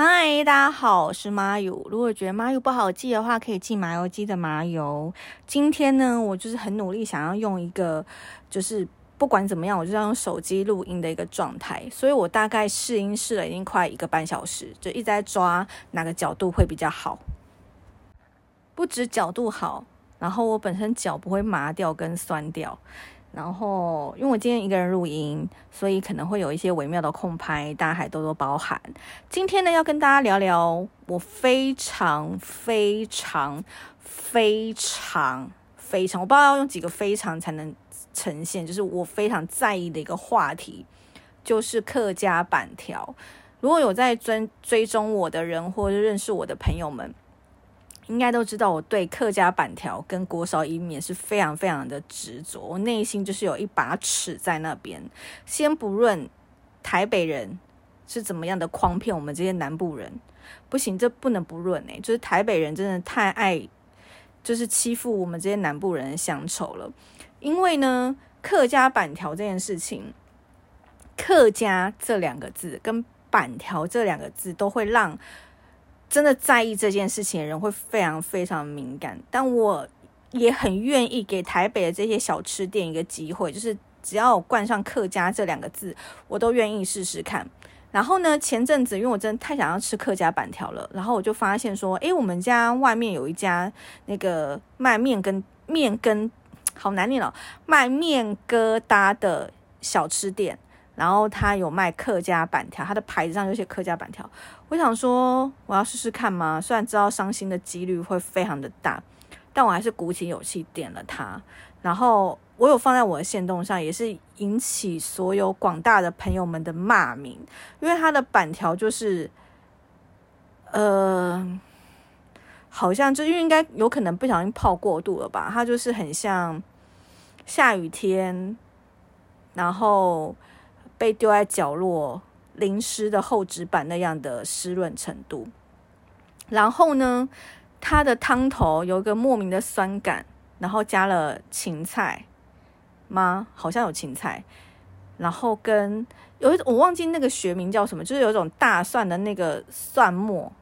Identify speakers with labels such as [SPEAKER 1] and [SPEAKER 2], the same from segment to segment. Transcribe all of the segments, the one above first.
[SPEAKER 1] 嗨，大家好，我是麻油。如果觉得麻油不好记的话，可以记麻油鸡的麻油。今天呢，我就是很努力想要用一个，就是不管怎么样，我就要用手机录音的一个状态。所以我大概试音试了已经快一个半小时，就一直在抓哪个角度会比较好。不止角度好，然后我本身脚不会麻掉跟酸掉。然后，因为我今天一个人录音，所以可能会有一些微妙的空拍，大家还多多包涵。今天呢，要跟大家聊聊我非常非常非常非常，我不知道要用几个非常才能呈现，就是我非常在意的一个话题，就是客家板条。如果有在追追踪我的人，或者认识我的朋友们。应该都知道，我对客家板条跟锅烧意面是非常非常的执着，我内心就是有一把尺在那边。先不论台北人是怎么样的诓骗我们这些南部人，不行，这不能不论诶，就是台北人真的太爱，就是欺负我们这些南部人的乡愁了。因为呢，客家板条这件事情，客家这两个字跟板条这两个字都会让。真的在意这件事情的人会非常非常敏感，但我也很愿意给台北的这些小吃店一个机会，就是只要我冠上“客家”这两个字，我都愿意试试看。然后呢，前阵子因为我真的太想要吃客家板条了，然后我就发现说，诶，我们家外面有一家那个卖面跟面跟好难念哦，卖面疙瘩的小吃店。然后他有卖客家板条，他的牌子上有写客家板条。我想说，我要试试看吗？虽然知道伤心的几率会非常的大，但我还是鼓起勇气点了它。然后我有放在我的线动上，也是引起所有广大的朋友们的骂名，因为它的板条就是，呃，好像就因为应该有可能不小心泡过度了吧，它就是很像下雨天，然后。被丢在角落淋湿的厚纸板那样的湿润程度，然后呢，它的汤头有一个莫名的酸感，然后加了芹菜吗？好像有芹菜，然后跟有一我忘记那个学名叫什么，就是有一种大蒜的那个蒜末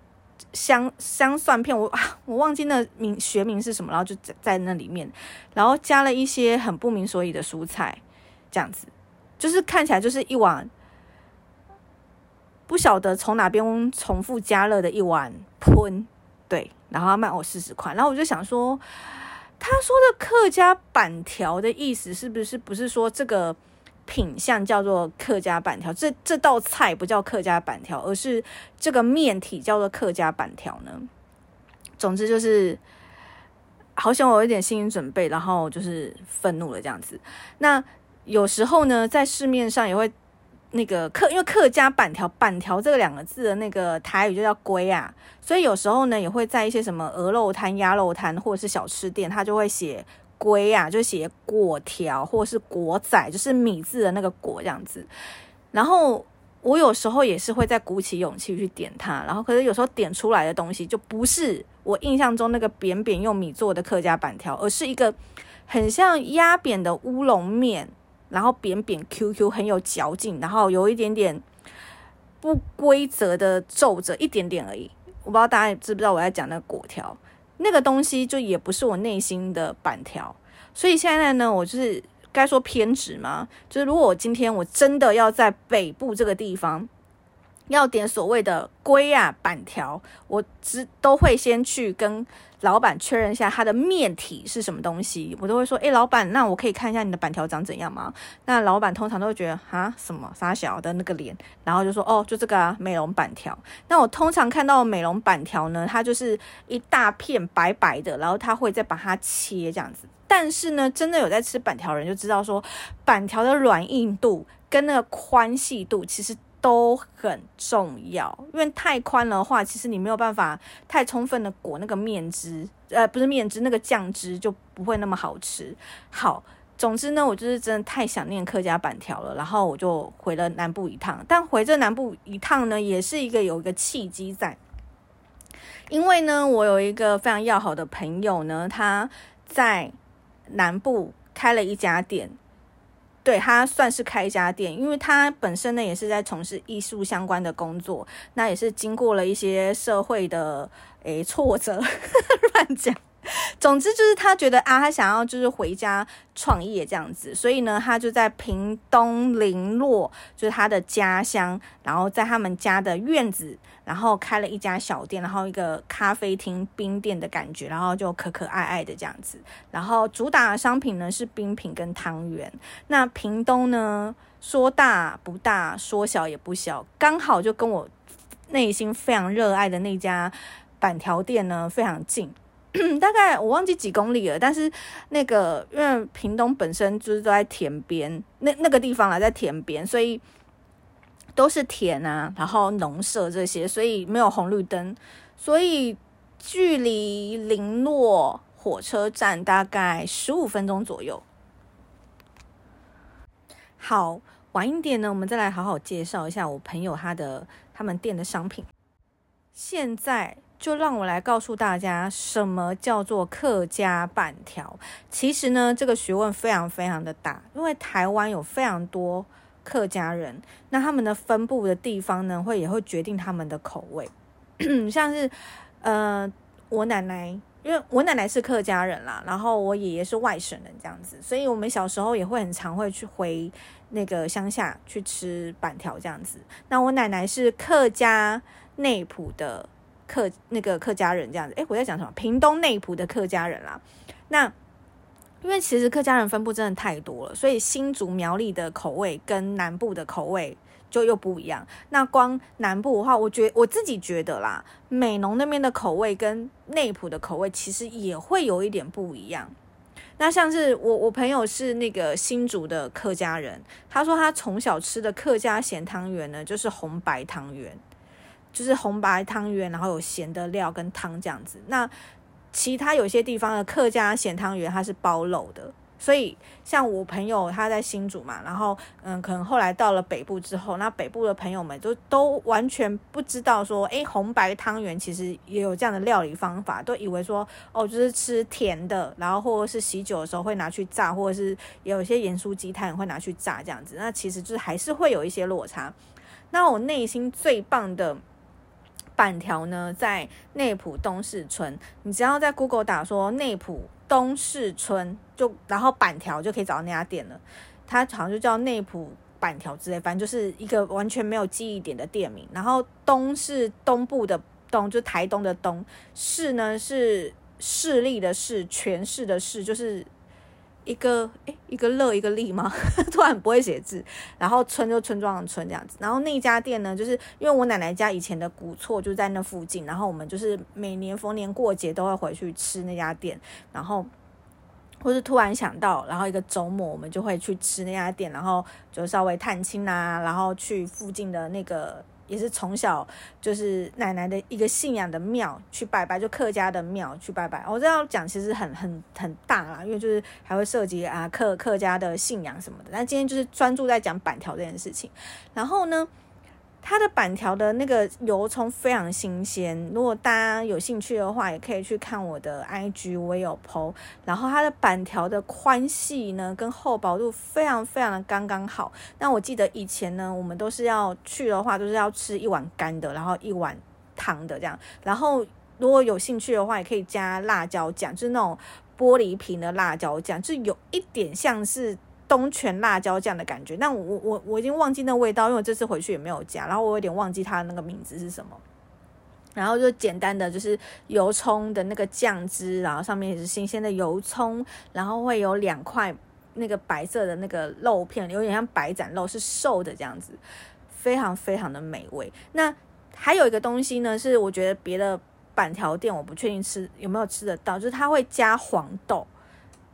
[SPEAKER 1] 香香蒜片，我 我忘记那名学名是什么，然后就在在那里面，然后加了一些很不明所以的蔬菜，这样子。就是看起来就是一碗不晓得从哪边重复加热的一碗喷，对，然后他卖我四十块，然后我就想说，他说的客家板条的意思是不是不是说这个品相叫做客家板条，这这道菜不叫客家板条，而是这个面体叫做客家板条呢？总之就是，好像我有一点心理准备，然后就是愤怒了这样子，那。有时候呢，在市面上也会那个客，因为客家板条板条这两个字的那个台语就叫龟啊，所以有时候呢也会在一些什么鹅肉摊、鸭肉摊或者是小吃店，他就会写龟啊，就写果条或是果仔，就是米字的那个果这样子。然后我有时候也是会在鼓起勇气去点它，然后可是有时候点出来的东西就不是我印象中那个扁扁用米做的客家板条，而是一个很像压扁的乌龙面。然后扁扁 Q Q 很有嚼劲，然后有一点点不规则的皱褶一点点而已。我不知道大家知不知道我在讲那个果条，那个东西就也不是我内心的板条。所以现在呢，我就是该说偏执吗？就是如果我今天我真的要在北部这个地方要点所谓的龟啊板条，我只都会先去跟。老板确认一下他的面体是什么东西，我都会说：诶，老板，那我可以看一下你的板条长怎样吗？那老板通常都会觉得啊，什么傻小的那个脸，然后就说：哦，就这个啊，美容板条。那我通常看到美容板条呢，它就是一大片白白的，然后他会再把它切这样子。但是呢，真的有在吃板条人就知道说，板条的软硬度跟那个宽细度其实。都很重要，因为太宽的话，其实你没有办法太充分的裹那个面汁，呃，不是面汁，那个酱汁就不会那么好吃。好，总之呢，我就是真的太想念客家板条了，然后我就回了南部一趟。但回这南部一趟呢，也是一个有一个契机在，因为呢，我有一个非常要好的朋友呢，他在南部开了一家店。对他算是开一家店，因为他本身呢也是在从事艺术相关的工作，那也是经过了一些社会的诶挫折，乱讲。总之就是他觉得啊，他想要就是回家创业这样子，所以呢，他就在屏东林落，就是他的家乡，然后在他们家的院子，然后开了一家小店，然后一个咖啡厅、冰店的感觉，然后就可可爱爱的这样子。然后主打的商品呢是冰品跟汤圆。那屏东呢，说大不大，说小也不小，刚好就跟我内心非常热爱的那家板条店呢非常近。大概我忘记几公里了，但是那个因为屏东本身就是都在田边，那那个地方啊，在田边，所以都是田啊，然后农舍这些，所以没有红绿灯，所以距离林落火车站大概十五分钟左右。好，晚一点呢，我们再来好好介绍一下我朋友他的他们店的商品。现在。就让我来告诉大家，什么叫做客家板条。其实呢，这个学问非常非常的大，因为台湾有非常多客家人，那他们的分布的地方呢，会也会决定他们的口味。像是呃，我奶奶，因为我奶奶是客家人啦，然后我爷爷是外省人，这样子，所以我们小时候也会很常会去回那个乡下去吃板条这样子。那我奶奶是客家内埔的。客那个客家人这样子，诶，我在讲什么？屏东内埔的客家人啦。那因为其实客家人分布真的太多了，所以新竹苗栗的口味跟南部的口味就又不一样。那光南部的话，我觉我自己觉得啦，美浓那边的口味跟内埔的口味其实也会有一点不一样。那像是我我朋友是那个新竹的客家人，他说他从小吃的客家咸汤圆呢，就是红白汤圆。就是红白汤圆，然后有咸的料跟汤这样子。那其他有些地方的客家咸汤圆，它是包肉的。所以像我朋友他在新竹嘛，然后嗯，可能后来到了北部之后，那北部的朋友们都都完全不知道说，诶，红白汤圆其实也有这样的料理方法，都以为说哦，就是吃甜的，然后或者是喜酒的时候会拿去炸，或者是有一些盐酥鸡他也会拿去炸这样子。那其实就是还是会有一些落差。那我内心最棒的。板条呢，在内浦东市村，你只要在 Google 打说内浦东市村，就然后板条就可以找到那家店了。它好像就叫内浦板条之类，反正就是一个完全没有记忆点的店名。然后东是东部的东，就台东的东；市呢是势力的势，全市的市，就是。一个诶，一个乐一个利吗？突然不会写字，然后村就村庄的村这样子。然后那家店呢，就是因为我奶奶家以前的古厝就在那附近，然后我们就是每年逢年过节都会回去吃那家店，然后或是突然想到，然后一个周末我们就会去吃那家店，然后就稍微探亲啊，然后去附近的那个。也是从小就是奶奶的一个信仰的庙去拜拜，就客家的庙去拜拜。我这样讲其实很很很大啦，因为就是还会涉及啊客客家的信仰什么的。但今天就是专注在讲板条这件事情，然后呢。它的板条的那个油葱非常新鲜，如果大家有兴趣的话，也可以去看我的 IG，我也有 PO。然后它的板条的宽细呢，跟厚薄度非常非常的刚刚好。那我记得以前呢，我们都是要去的话，都是要吃一碗干的，然后一碗汤的这样。然后如果有兴趣的话，也可以加辣椒酱，就是那种玻璃瓶的辣椒酱，就有一点像是。东泉辣椒酱的感觉，但我我我已经忘记那味道，因为我这次回去也没有加，然后我有点忘记它的那个名字是什么。然后就简单的就是油葱的那个酱汁，然后上面也是新鲜的油葱，然后会有两块那个白色的那个肉片，有点像白斩肉，是瘦的这样子，非常非常的美味。那还有一个东西呢，是我觉得别的板条店我不确定吃有没有吃得到，就是它会加黄豆。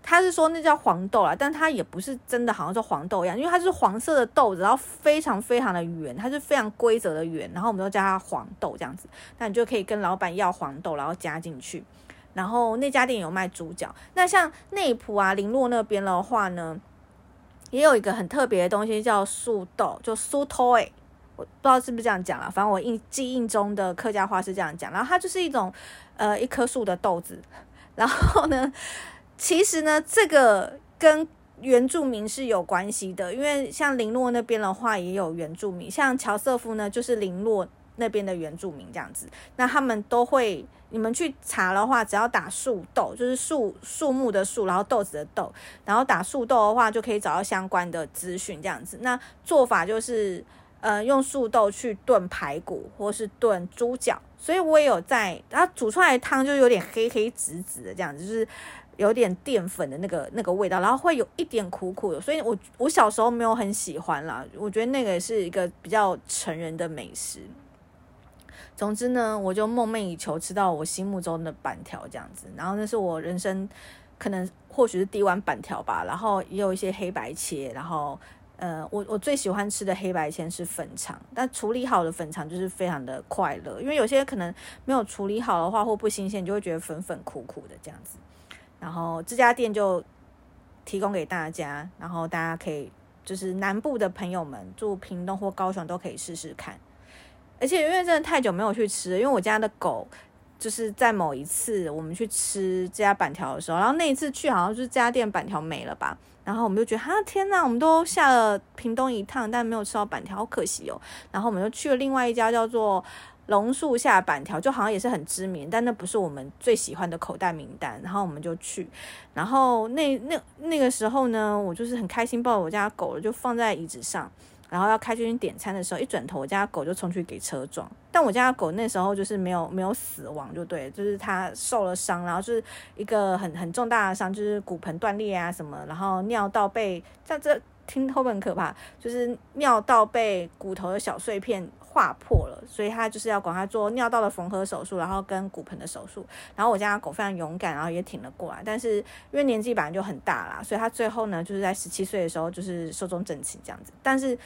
[SPEAKER 1] 他是说那叫黄豆啦，但它也不是真的，好像是黄豆一样，因为它是黄色的豆子，然后非常非常的圆，它是非常规则的圆，然后我们都叫它黄豆这样子。那你就可以跟老板要黄豆，然后加进去。然后那家店有卖猪脚。那像内埔啊、林洛那边的话呢，也有一个很特别的东西叫素豆，就素豆诶，我不知道是不是这样讲了，反正我印记忆中的客家话是这样讲。然后它就是一种呃一棵树的豆子，然后呢。其实呢，这个跟原住民是有关系的，因为像林洛那边的话也有原住民，像乔瑟夫呢就是林洛那边的原住民这样子，那他们都会。你们去查的话，只要打树豆，就是树树木的树，然后豆子的豆，然后打树豆的话，就可以找到相关的资讯。这样子，那做法就是，呃，用树豆去炖排骨，或是炖猪脚。所以我也有在，它煮出来的汤就有点黑黑紫紫的这样子，就是有点淀粉的那个那个味道，然后会有一点苦苦的。所以我我小时候没有很喜欢啦，我觉得那个是一个比较成人的美食。总之呢，我就梦寐以求吃到我心目中的板条这样子，然后那是我人生可能或许是第一碗板条吧，然后也有一些黑白切，然后呃，我我最喜欢吃的黑白切是粉肠，但处理好的粉肠就是非常的快乐，因为有些可能没有处理好的话或不新鲜，就会觉得粉粉苦苦的这样子。然后这家店就提供给大家，然后大家可以就是南部的朋友们住屏东或高雄都可以试试看。而且因为真的太久没有去吃，因为我家的狗就是在某一次我们去吃这家板条的时候，然后那一次去好像就是这家店板条没了吧，然后我们就觉得哈天呐，我们都下了屏东一趟，但没有吃到板条，好可惜哦。然后我们就去了另外一家叫做榕树下板条，就好像也是很知名，但那不是我们最喜欢的口袋名单。然后我们就去，然后那那那个时候呢，我就是很开心抱我家狗了，就放在椅子上。然后要开进去点餐的时候，一转头，我家狗就冲去给车撞。但我家狗那时候就是没有没有死亡，就对，就是它受了伤，然后就是一个很很重大的伤，就是骨盆断裂啊什么，然后尿道被像这听后面很可怕，就是尿道被骨头的小碎片划破了，所以他就是要管他做尿道的缝合手术，然后跟骨盆的手术。然后我家狗非常勇敢，然后也挺了过来，但是因为年纪本来就很大啦，所以他最后呢就是在十七岁的时候就是寿终正寝这样子，但是。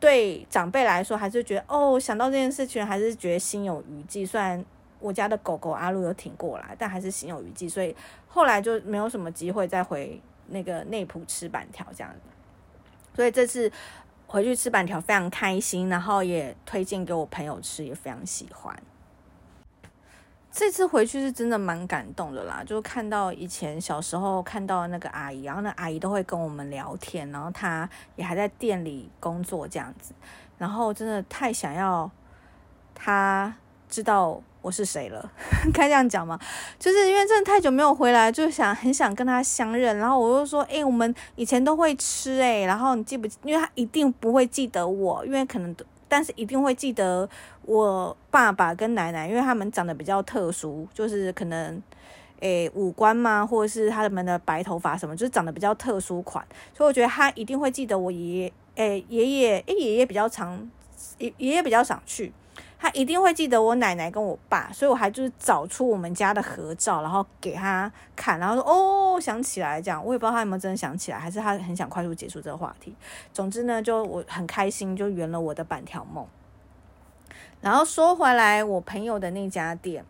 [SPEAKER 1] 对长辈来说，还是觉得哦，想到这件事情，还是觉得心有余悸。虽然我家的狗狗阿露有挺过来，但还是心有余悸。所以后来就没有什么机会再回那个内埔吃板条这样子。所以这次回去吃板条非常开心，然后也推荐给我朋友吃，也非常喜欢。这次回去是真的蛮感动的啦，就看到以前小时候看到那个阿姨，然后那阿姨都会跟我们聊天，然后她也还在店里工作这样子，然后真的太想要她知道我是谁了，该这样讲吗？就是因为真的太久没有回来，就想很想跟他相认，然后我就说，哎，我们以前都会吃，哎，然后你记不？因为他一定不会记得我，因为可能。但是一定会记得我爸爸跟奶奶，因为他们长得比较特殊，就是可能诶五官嘛，或者是他们的白头发什么，就是长得比较特殊款，所以我觉得他一定会记得我爷爷，诶爷爷，诶爷爷比较常，爷爷爷比较想去。他一定会记得我奶奶跟我爸，所以我还就是找出我们家的合照，然后给他看，然后说哦想起来这样，我也不知道他有没有真的想起来，还是他很想快速结束这个话题。总之呢，就我很开心，就圆了我的板条梦。然后说回来，我朋友的那家店。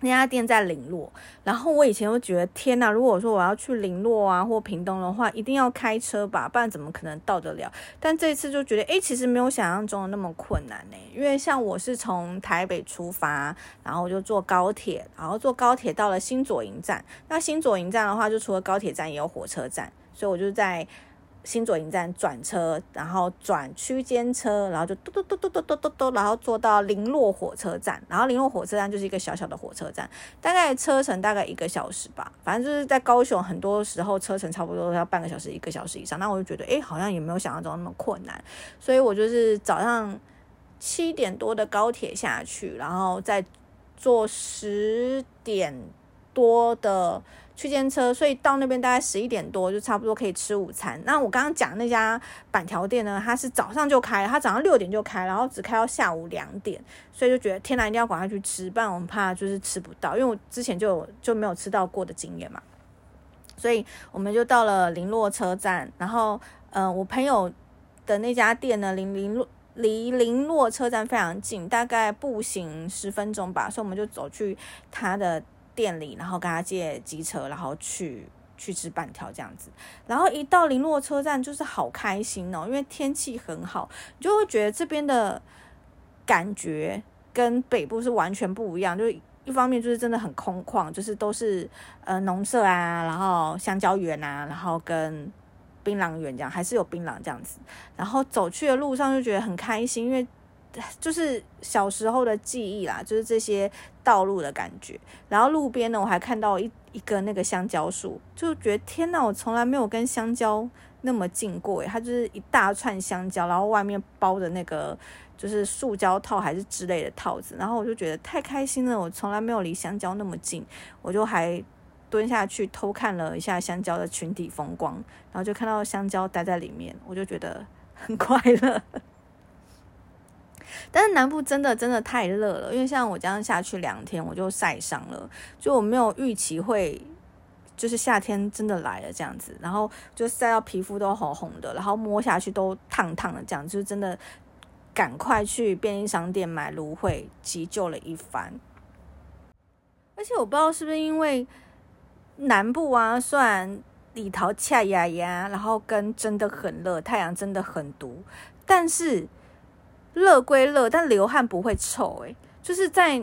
[SPEAKER 1] 那家店在林落，然后我以前就觉得天呐，如果说我要去林落啊或屏东的话，一定要开车吧，不然怎么可能到得了？但这次就觉得，诶，其实没有想象中的那么困难呢。因为像我是从台北出发，然后就坐高铁，然后坐高铁到了新左营站。那新左营站的话，就除了高铁站也有火车站，所以我就在。新左营站转车，然后转区间车，然后就嘟嘟嘟嘟嘟嘟嘟嘟，然后坐到林落火车站，然后林落火车站就是一个小小的火车站，大概车程大概一个小时吧，反正就是在高雄，很多时候车程差不多要半个小时、一个小时以上。那我就觉得，哎，好像也没有想象中那么困难，所以我就是早上七点多的高铁下去，然后再坐十点多的。区间车，所以到那边大概十一点多就差不多可以吃午餐。那我刚刚讲那家板条店呢，它是早上就开，它早上六点就开，然后只开到下午两点，所以就觉得天哪，一定要赶快去吃，不然我们怕就是吃不到，因为我之前就就没有吃到过的经验嘛。所以我们就到了林洛车站，然后嗯，我朋友的那家店呢，离林洛离林洛车站非常近，大概步行十分钟吧，所以我们就走去他的。店里，然后跟他借机车，然后去去吃板条这样子。然后一到林洛车站，就是好开心哦，因为天气很好，你就会觉得这边的感觉跟北部是完全不一样。就一方面就是真的很空旷，就是都是呃农舍啊，然后香蕉园啊，然后跟槟榔园这样，还是有槟榔这样子。然后走去的路上就觉得很开心，因为就是小时候的记忆啦，就是这些道路的感觉。然后路边呢，我还看到一一个那个香蕉树，就觉得天呐，我从来没有跟香蕉那么近过诶，它就是一大串香蕉，然后外面包的那个就是塑胶套还是之类的套子，然后我就觉得太开心了，我从来没有离香蕉那么近，我就还。蹲下去偷看了一下香蕉的群体风光，然后就看到香蕉待在里面，我就觉得很快乐。但是南部真的真的太热了，因为像我这样下去两天，我就晒伤了，就我没有预期会就是夏天真的来了这样子，然后就晒到皮肤都红红的，然后摸下去都烫烫的，这样就真的赶快去便利商店买芦荟急救了一番。而且我不知道是不是因为。南部啊，虽然里头恰呀呀，然后跟真的很热，太阳真的很毒，但是热归热，但流汗不会臭。诶，就是在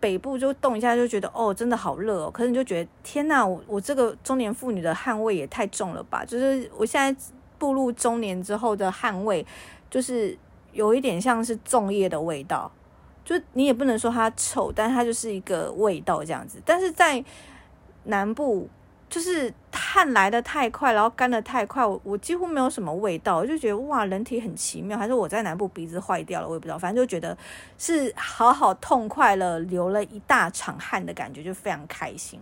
[SPEAKER 1] 北部就动一下就觉得哦，真的好热哦。可是你就觉得天哪，我我这个中年妇女的汗味也太重了吧？就是我现在步入中年之后的汗味，就是有一点像是粽叶的味道。就你也不能说它臭，但它就是一个味道这样子。但是在南部就是汗来的太快，然后干的太快，我我几乎没有什么味道，我就觉得哇，人体很奇妙，还是我在南部鼻子坏掉了，我也不知道，反正就觉得是好好痛快了，流了一大场汗的感觉，就非常开心。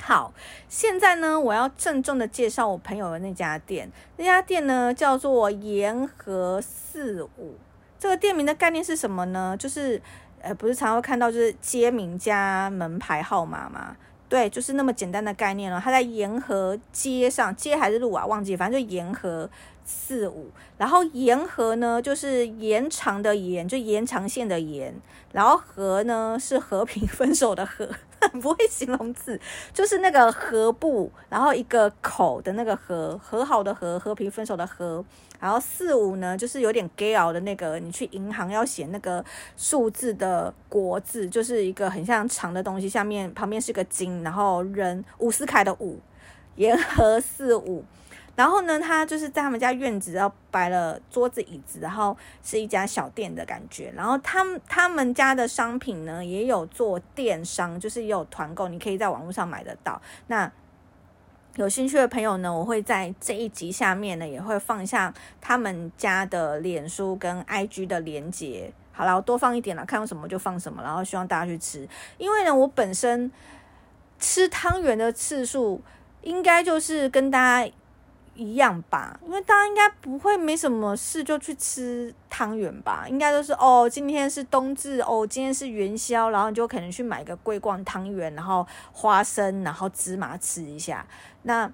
[SPEAKER 1] 好，现在呢，我要郑重的介绍我朋友的那家店，那家店呢叫做沿河四五，这个店名的概念是什么呢？就是呃，不是常会看到就是街名加门牌号码吗？对，就是那么简单的概念了。它在沿河街上，街还是路啊？忘记，反正就沿河四五。然后沿河呢，就是延长的延，就延长线的延。然后河呢，是和平 分手的和。不会形容词，就是那个和部，然后一个口的那个和，和好的和，和平分手的和，然后四五呢，就是有点 gay 的那个，你去银行要写那个数字的国字，就是一个很像长的东西，下面旁边是个金，然后人伍思凯的伍，沿河四五。然后呢，他就是在他们家院子，然后摆了桌子椅子，然后是一家小店的感觉。然后他们他们家的商品呢，也有做电商，就是也有团购，你可以在网络上买得到。那有兴趣的朋友呢，我会在这一集下面呢，也会放下他们家的脸书跟 IG 的连接。好了，我多放一点了，看到什么就放什么，然后希望大家去吃。因为呢，我本身吃汤圆的次数，应该就是跟大家。一样吧，因为大家应该不会没什么事就去吃汤圆吧，应该都是哦，今天是冬至哦，今天是元宵，然后你就可能去买个桂冠汤圆，然后花生，然后芝麻吃一下，那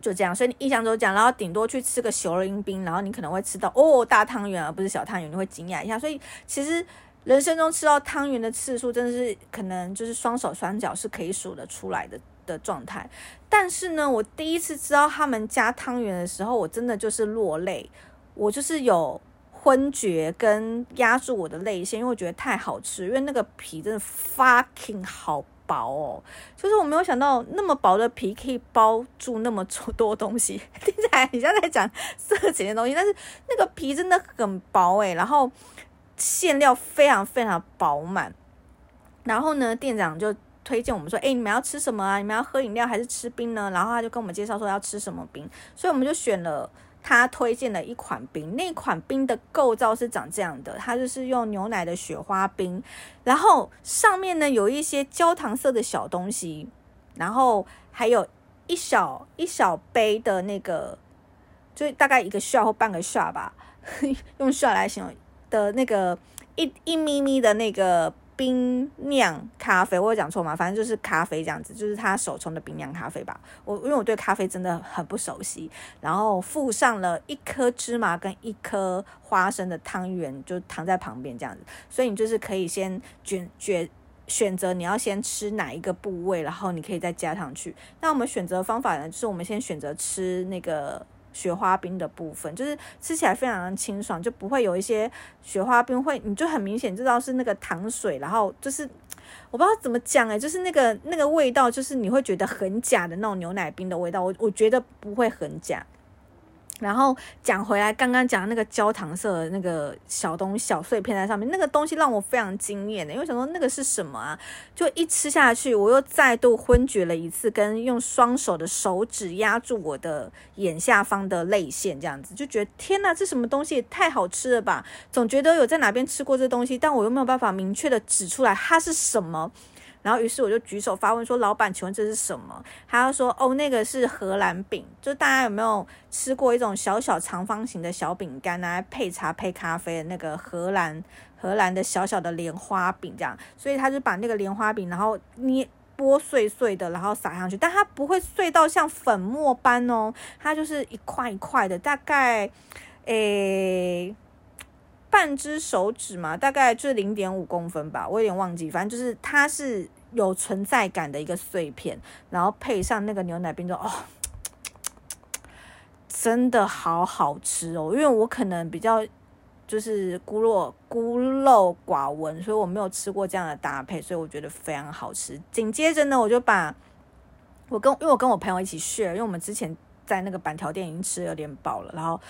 [SPEAKER 1] 就这样。所以你印象中讲，然后顶多去吃个熊仁冰，然后你可能会吃到哦大汤圆而不是小汤圆，你会惊讶一下。所以其实人生中吃到汤圆的次数，真的是可能就是双手双脚是可以数得出来的。的状态，但是呢，我第一次知道他们家汤圆的时候，我真的就是落泪，我就是有昏厥跟压住我的泪腺，因为我觉得太好吃，因为那个皮真的 fucking 好薄哦，就是我没有想到那么薄的皮可以包住那么多东西，听起来你像在讲色情的东西，但是那个皮真的很薄诶，然后馅料非常非常饱满，然后呢，店长就。推荐我们说，哎，你们要吃什么啊？你们要喝饮料还是吃冰呢？然后他就跟我们介绍说要吃什么冰，所以我们就选了他推荐的一款冰。那款冰的构造是长这样的，它就是用牛奶的雪花冰，然后上面呢有一些焦糖色的小东西，然后还有一小一小杯的那个，就大概一个 shot 或半个 shot 吧，用 shot 来形容的那个一一咪咪的那个。冰酿咖啡，我有讲错吗？反正就是咖啡这样子，就是他手冲的冰酿咖啡吧。我因为我对咖啡真的很不熟悉，然后附上了一颗芝麻跟一颗花生的汤圆，就躺在旁边这样子。所以你就是可以先卷卷选择你要先吃哪一个部位，然后你可以再加上去。那我们选择方法呢，就是我们先选择吃那个。雪花冰的部分就是吃起来非常的清爽，就不会有一些雪花冰会，你就很明显知道是那个糖水，然后就是我不知道怎么讲诶，就是那个那个味道，就是你会觉得很假的那种牛奶冰的味道，我我觉得不会很假。然后讲回来，刚刚讲那个焦糖色的那个小东小碎片在上面，那个东西让我非常惊艳的，因为想说那个是什么啊？就一吃下去，我又再度昏厥了一次，跟用双手的手指压住我的眼下方的泪腺，这样子就觉得天哪，这什么东西也太好吃了吧？总觉得有在哪边吃过这东西，但我又没有办法明确的指出来它是什么。然后，于是我就举手发问说：“老板，请问这是什么？”他就说：“哦，那个是荷兰饼，就大家有没有吃过一种小小长方形的小饼干啊，配茶配咖啡的那个荷兰荷兰的小小的莲花饼这样？所以他就把那个莲花饼，然后捏剥碎碎的，然后撒上去，但它不会碎到像粉末般哦，它就是一块一块的，大概诶半只手指嘛，大概就是零点五公分吧，我有点忘记，反正就是它是。有存在感的一个碎片，然后配上那个牛奶冰就哦，真的好好吃哦！因为我可能比较就是孤陋孤陋寡闻，所以我没有吃过这样的搭配，所以我觉得非常好吃。紧接着呢，我就把我跟因为我跟我朋友一起 share，因为我们之前在那个板条店已经吃有点饱了，然后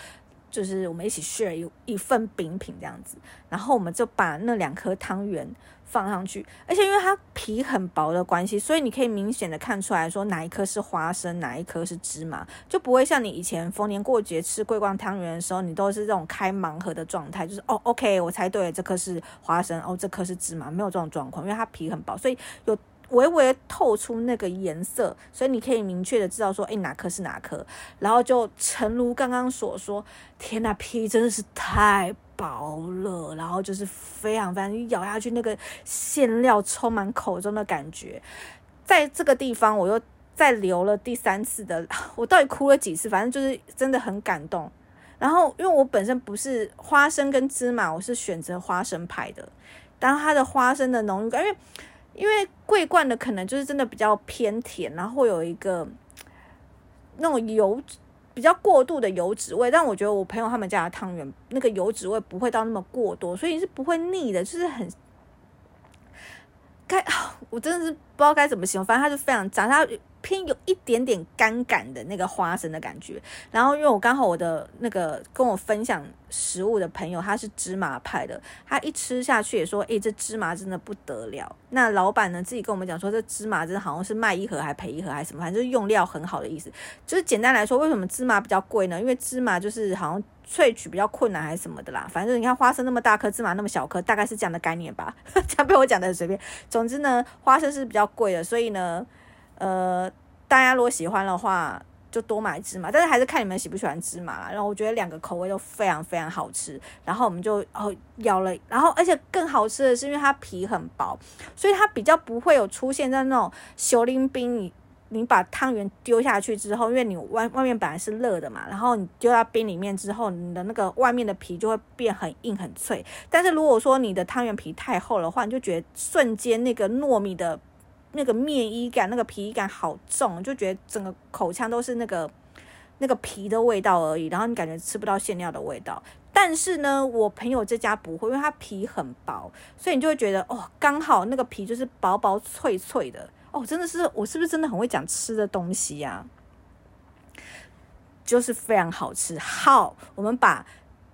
[SPEAKER 1] 就是我们一起 share 一一份饼品这样子，然后我们就把那两颗汤圆。放上去，而且因为它皮很薄的关系，所以你可以明显的看出来说哪一颗是花生，哪一颗是芝麻，就不会像你以前逢年过节吃桂冠汤圆的时候，你都是这种开盲盒的状态，就是哦，OK，我猜对了，这颗是花生，哦，这颗是芝麻，没有这种状况，因为它皮很薄，所以有微微透出那个颜色，所以你可以明确的知道说，哎，哪颗是哪颗，然后就诚如刚刚所说，天呐，皮真的是太。薄了，然后就是非常非常，咬下去那个馅料充满口中的感觉，在这个地方我又再流了第三次的，我到底哭了几次？反正就是真的很感动。然后因为我本身不是花生跟芝麻，我是选择花生派的，当它的花生的浓郁感，因为因为桂冠的可能就是真的比较偏甜，然后会有一个那种油。比较过度的油脂味，但我觉得我朋友他们家的汤圆那个油脂味不会到那么过多，所以是不会腻的，就是很该 我真的是不知道该怎么形容，反正它就非常炸，它。偏有一点点干感的那个花生的感觉，然后因为我刚好我的那个跟我分享食物的朋友他是芝麻派的，他一吃下去也说，诶，这芝麻真的不得了。那老板呢自己跟我们讲说，这芝麻真的好像是卖一盒还赔一盒还是什么，反正就用料很好的意思。就是简单来说，为什么芝麻比较贵呢？因为芝麻就是好像萃取比较困难还是什么的啦。反正你看花生那么大颗，芝麻那么小颗，大概是这样的概念吧。这样被我讲的很随便。总之呢，花生是比较贵的，所以呢。呃，大家如果喜欢的话，就多买芝麻，但是还是看你们喜不喜欢芝麻啦。然后我觉得两个口味都非常非常好吃，然后我们就哦咬了，然后而且更好吃的是，因为它皮很薄，所以它比较不会有出现在那种小林冰。你你把汤圆丢下去之后，因为你外外面本来是热的嘛，然后你丢到冰里面之后，你的那个外面的皮就会变很硬很脆。但是如果说你的汤圆皮太厚的话，你就觉得瞬间那个糯米的。那个面衣感、那个皮感好重，就觉得整个口腔都是那个那个皮的味道而已，然后你感觉吃不到馅料的味道。但是呢，我朋友这家不会，因为它皮很薄，所以你就会觉得哦，刚好那个皮就是薄薄脆脆的哦，真的是我是不是真的很会讲吃的东西呀？就是非常好吃。好，我们把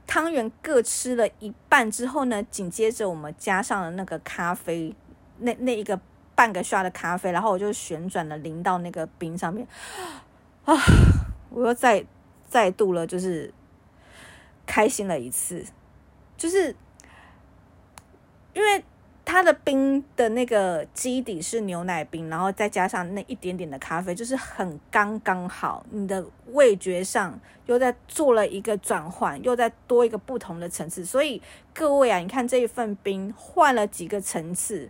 [SPEAKER 1] 汤圆各吃了一半之后呢，紧接着我们加上了那个咖啡，那那一个。半个刷的咖啡，然后我就旋转了淋到那个冰上面，啊！我又再再度了，就是开心了一次，就是因为它的冰的那个基底是牛奶冰，然后再加上那一点点的咖啡，就是很刚刚好。你的味觉上又在做了一个转换，又在多一个不同的层次。所以各位啊，你看这一份冰换了几个层次。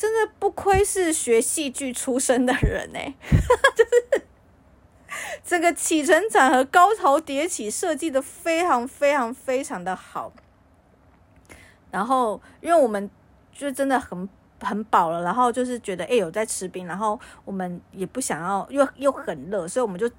[SPEAKER 1] 真的不愧是学戏剧出身的人哎，就是这个起承转合、高潮迭起设计的非常非常非常的好。然后，因为我们就真的很很饱了，然后就是觉得哎有在吃冰，然后我们也不想要，又又很热，所以我们就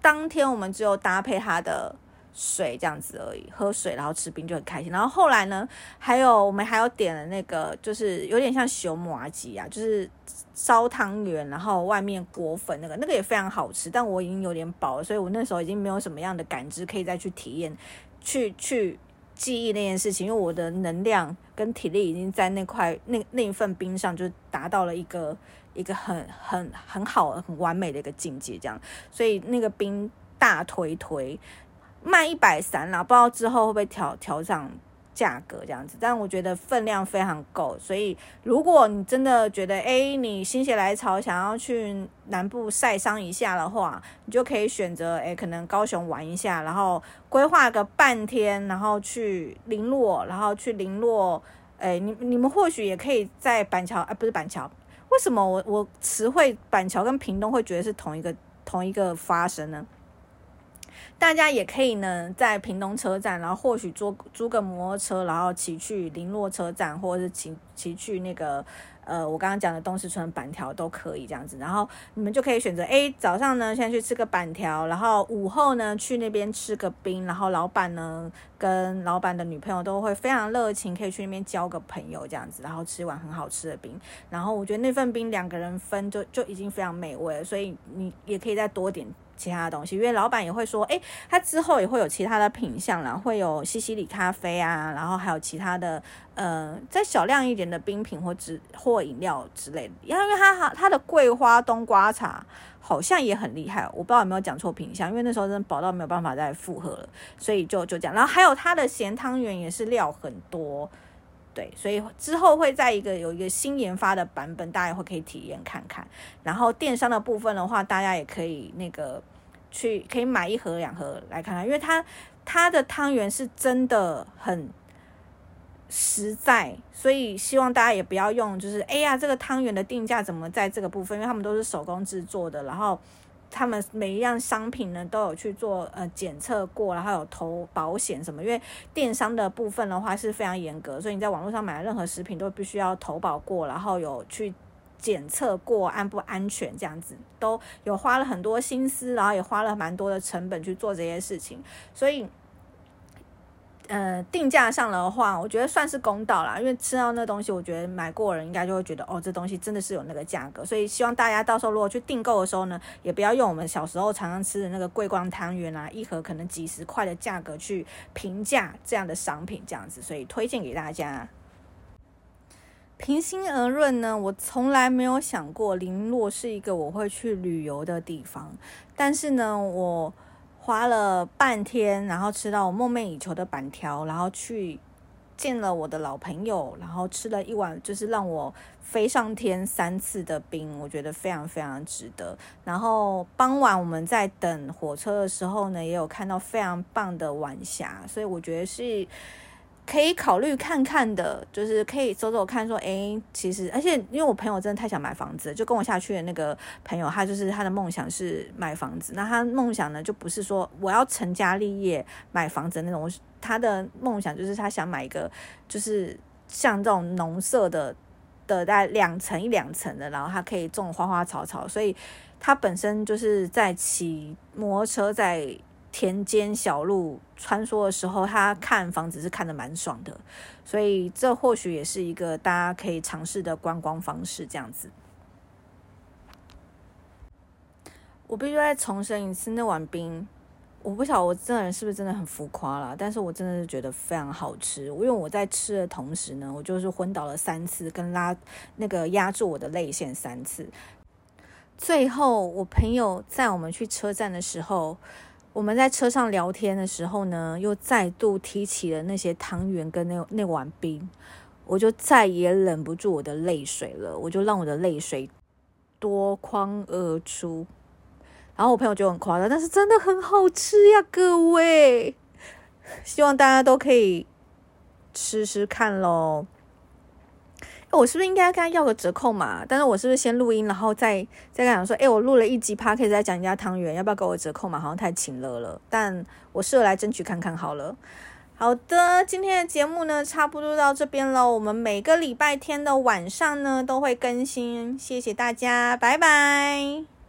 [SPEAKER 1] 当天我们只有搭配它的水这样子而已，喝水然后吃冰就很开心。然后后来呢，还有我们还有点了那个，就是有点像熊麻吉啊，就是烧汤圆，然后外面裹粉那个，那个也非常好吃。但我已经有点饱了，所以我那时候已经没有什么样的感知可以再去体验、去去记忆那件事情，因为我的能量跟体力已经在那块那那一份冰上就达到了一个一个很很很好很完美的一个境界，这样，所以那个冰大推推。卖一百三啦，不知道之后会不会调调涨价格这样子，但我觉得分量非常够，所以如果你真的觉得哎，你心血来潮想要去南部晒伤一下的话，你就可以选择哎，可能高雄玩一下，然后规划个半天，然后去林落，然后去林落，哎，你你们或许也可以在板桥，哎，不是板桥，为什么我我词汇板桥跟屏东会觉得是同一个同一个发生呢？大家也可以呢，在屏东车站，然后或许租租个摩托车，然后骑去林落车站，或者是骑骑去那个呃，我刚刚讲的东石村板条都可以这样子。然后你们就可以选择，哎，早上呢先去吃个板条，然后午后呢去那边吃个冰，然后老板呢跟老板的女朋友都会非常热情，可以去那边交个朋友这样子，然后吃完很好吃的冰。然后我觉得那份冰两个人分就就已经非常美味了，所以你也可以再多点。其他的东西，因为老板也会说，哎，他之后也会有其他的品相啦，会有西西里咖啡啊，然后还有其他的，呃，再小量一点的冰品或之或饮料之类的。因为他他的桂花冬瓜茶好像也很厉害，我不知道有没有讲错品相，因为那时候真的饱到没有办法再复合了，所以就就这样。然后还有他的咸汤圆也是料很多。对，所以之后会在一个有一个新研发的版本，大家也会可以体验看看。然后电商的部分的话，大家也可以那个去可以买一盒两盒来看看，因为它它的汤圆是真的很实在，所以希望大家也不要用，就是哎呀，这个汤圆的定价怎么在这个部分？因为他们都是手工制作的，然后。他们每一样商品呢都有去做呃检测过，然后有投保险什么。因为电商的部分的话是非常严格，所以你在网络上买任何食品都必须要投保过，然后有去检测过安不安全，这样子都有花了很多心思，然后也花了蛮多的成本去做这些事情，所以。呃，定价上的话，我觉得算是公道啦，因为吃到那东西，我觉得买过人应该就会觉得，哦，这东西真的是有那个价格，所以希望大家到时候如果去订购的时候呢，也不要用我们小时候常常吃的那个桂冠汤圆啊，一盒可能几十块的价格去评价这样的商品，这样子，所以推荐给大家。平心而论呢，我从来没有想过林洛是一个我会去旅游的地方，但是呢，我。花了半天，然后吃到我梦寐以求的板条，然后去见了我的老朋友，然后吃了一碗就是让我飞上天三次的冰，我觉得非常非常值得。然后傍晚我们在等火车的时候呢，也有看到非常棒的晚霞，所以我觉得是。可以考虑看看的，就是可以走走看，说，哎，其实，而且因为我朋友真的太想买房子，就跟我下去的那个朋友，他就是他的梦想是买房子。那他梦想呢，就不是说我要成家立业买房子那种，他的梦想就是他想买一个，就是像这种农舍的的在两层一两层的，然后他可以种花花草草，所以他本身就是在骑摩托车在。田间小路穿梭的时候，他看房子是看的蛮爽的，所以这或许也是一个大家可以尝试的观光方式。这样子，我必须再重申一次，那碗冰，我不晓得我这人是不是真的很浮夸了，但是我真的是觉得非常好吃。因为我在吃的同时呢，我就是昏倒了三次，跟拉那个压住我的泪腺三次。最后，我朋友在我们去车站的时候。我们在车上聊天的时候呢，又再度提起了那些汤圆跟那那碗冰，我就再也忍不住我的泪水了，我就让我的泪水夺眶而出。然后我朋友就很夸张，但是真的很好吃呀，各位，希望大家都可以吃吃看喽。我是不是应该跟他要个折扣嘛？但是我是不是先录音，然后再再跟他讲说，哎，我录了一集 p 可以再讲人家汤圆，要不要给我折扣嘛？好像太勤了了。但我试着来争取看看好了。好的，今天的节目呢，差不多到这边了。我们每个礼拜天的晚上呢，都会更新。谢谢大家，拜拜。